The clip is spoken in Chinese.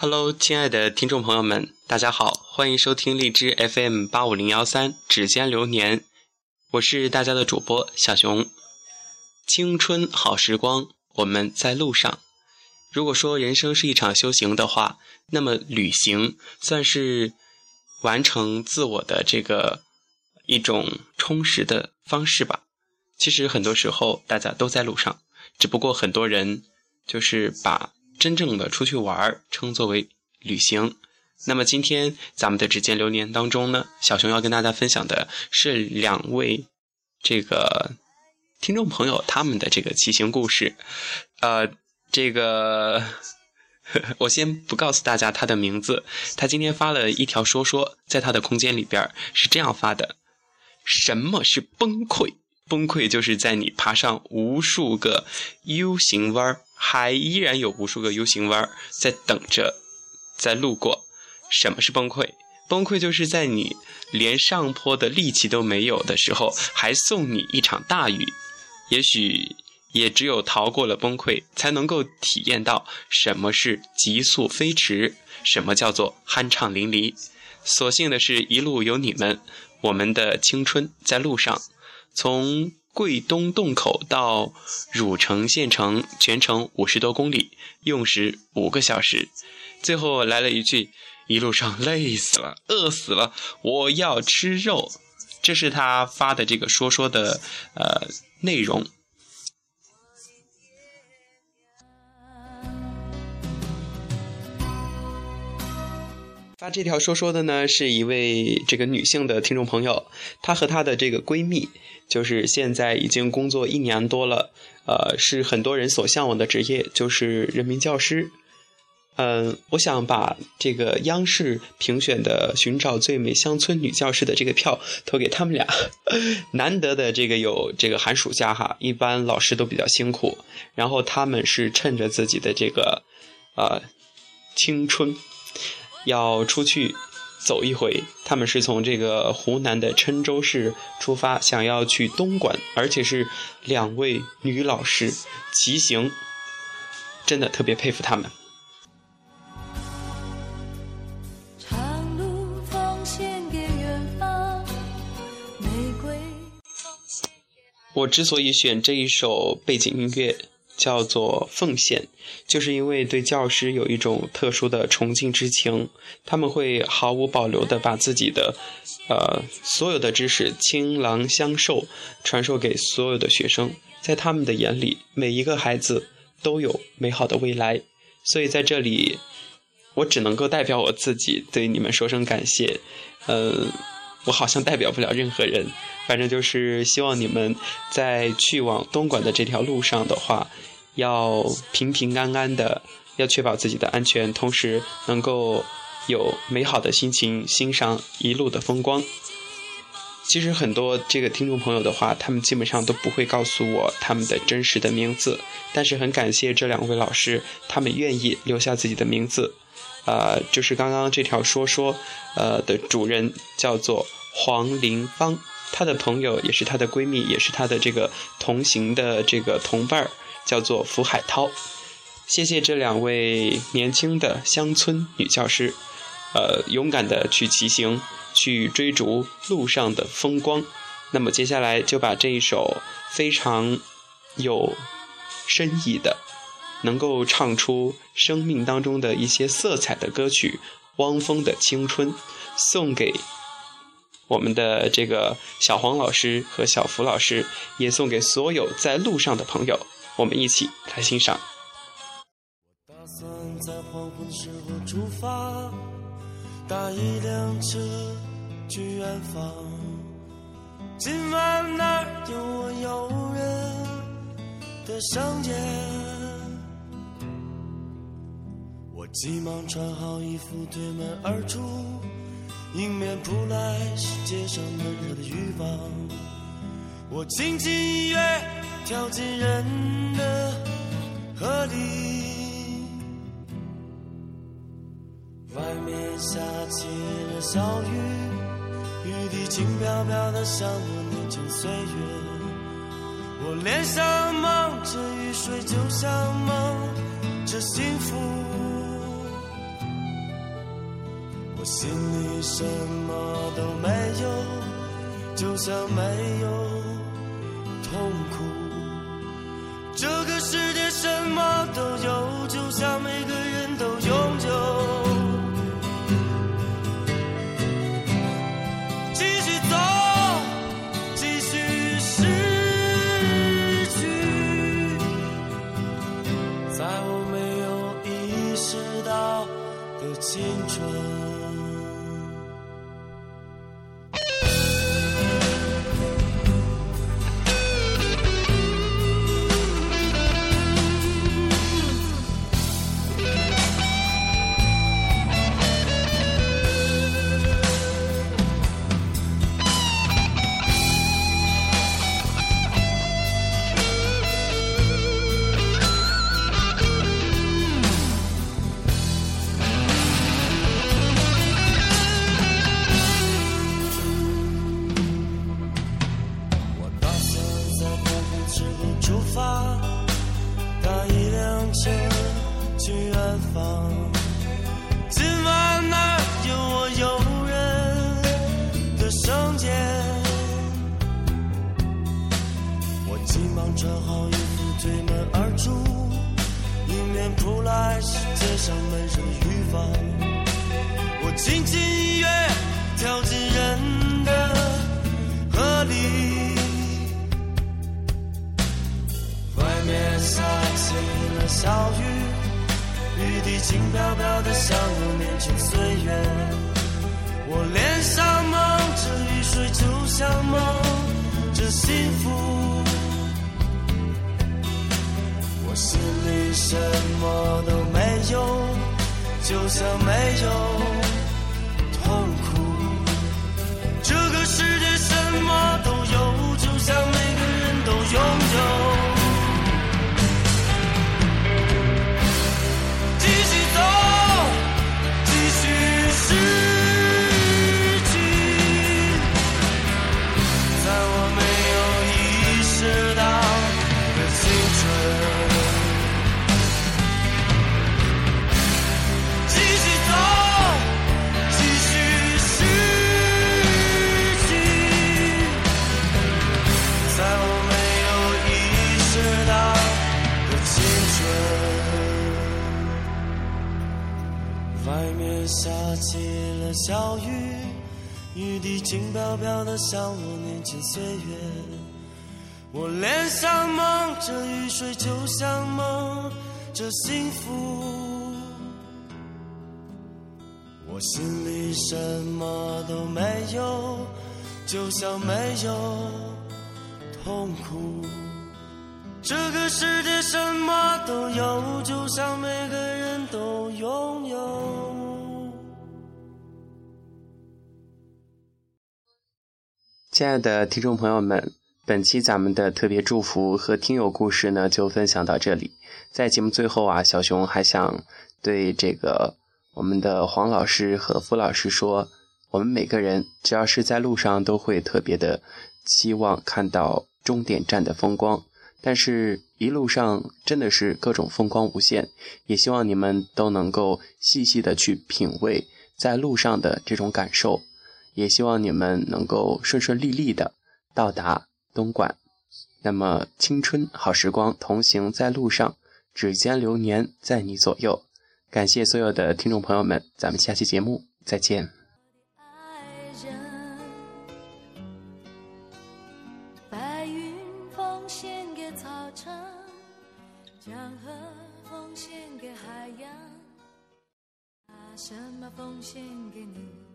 Hello，亲爱的听众朋友们，大家好，欢迎收听荔枝 FM 八五零幺三指尖流年，我是大家的主播小熊。青春好时光，我们在路上。如果说人生是一场修行的话，那么旅行算是完成自我的这个一种充实的方式吧。其实很多时候大家都在路上，只不过很多人就是把。真正的出去玩称作为旅行。那么今天咱们的指尖流年当中呢，小熊要跟大家分享的是两位这个听众朋友他们的这个骑行故事。呃，这个 我先不告诉大家他的名字。他今天发了一条说说，在他的空间里边是这样发的：什么是崩溃？崩溃就是在你爬上无数个 U 型弯儿。还依然有无数个 U 型弯儿在等着，在路过。什么是崩溃？崩溃就是在你连上坡的力气都没有的时候，还送你一场大雨。也许也只有逃过了崩溃，才能够体验到什么是急速飞驰，什么叫做酣畅淋漓。所幸的是一路有你们，我们的青春在路上，从。桂东洞口到汝城县城，全程五十多公里，用时五个小时。最后来了一句：“一路上累死了，饿死了，我要吃肉。”这是他发的这个说说的呃内容。发这条说说的呢，是一位这个女性的听众朋友，她和她的这个闺蜜，就是现在已经工作一年多了，呃，是很多人所向往的职业，就是人民教师。嗯，我想把这个央视评选的寻找最美乡村女教师的这个票投给他们俩，难得的这个有这个寒暑假哈，一般老师都比较辛苦，然后他们是趁着自己的这个呃青春。要出去走一回，他们是从这个湖南的郴州市出发，想要去东莞，而且是两位女老师骑行，真的特别佩服他们。我之所以选这一首背景音乐。叫做奉献，就是因为对教师有一种特殊的崇敬之情，他们会毫无保留地把自己的，呃，所有的知识倾囊相授，传授给所有的学生。在他们的眼里，每一个孩子都有美好的未来。所以在这里，我只能够代表我自己对你们说声感谢。嗯，我好像代表不了任何人，反正就是希望你们在去往东莞的这条路上的话。要平平安安的，要确保自己的安全，同时能够有美好的心情欣赏一路的风光。其实很多这个听众朋友的话，他们基本上都不会告诉我他们的真实的名字，但是很感谢这两位老师，他们愿意留下自己的名字。呃，就是刚刚这条说说，呃的主人叫做黄林芳，她的朋友也是她的闺蜜，也是她的这个同行的这个同伴儿。叫做福海涛，谢谢这两位年轻的乡村女教师，呃，勇敢的去骑行，去追逐路上的风光。那么接下来就把这一首非常有深意的，能够唱出生命当中的一些色彩的歌曲《汪峰的青春》，送给我们的这个小黄老师和小福老师，也送给所有在路上的朋友。我们一起来欣赏。我打算在黄昏时候出发，搭一辆车去远方。今晚那儿有我诱人的香烟。我急忙穿好衣服，推门而出，迎面扑来是街上闷热的欲望。我轻轻一跃。跳进人的河里，外面下起了小雨，雨滴轻飘飘的，像我年轻岁月。我脸上蒙着雨水，就像蒙着幸福。我心里什么都没有，就像没有痛苦。这个世界什么都有，就像每个人都拥有。继续走，继续失去，在我没有意识到的青春。急忙穿好衣服，推门而出，迎面扑来是街上闷热的雨。我轻轻一跃，跳进人的河里。外面下起了小雨，雨滴轻飘飘的，像我年轻岁月。我脸上蒙着雨水，就像蒙着幸福。我心里什么都没有，就像没有痛苦。起了小雨，雨滴轻飘飘的，像我年轻岁月。我脸上蒙着雨水，就像蒙着幸福。我心里什么都没有，就像没有痛苦。这个世界什么都有，就像每个人都拥有。亲爱的听众朋友们，本期咱们的特别祝福和听友故事呢，就分享到这里。在节目最后啊，小熊还想对这个我们的黄老师和付老师说，我们每个人只要是在路上，都会特别的期望看到终点站的风光。但是，一路上真的是各种风光无限，也希望你们都能够细细的去品味在路上的这种感受，也希望你们能够顺顺利利的到达东莞。那么，青春好时光同行在路上，指尖流年在你左右。感谢所有的听众朋友们，咱们下期节目再见。白云奉献给草场，江河奉献给海洋，什么奉献给你？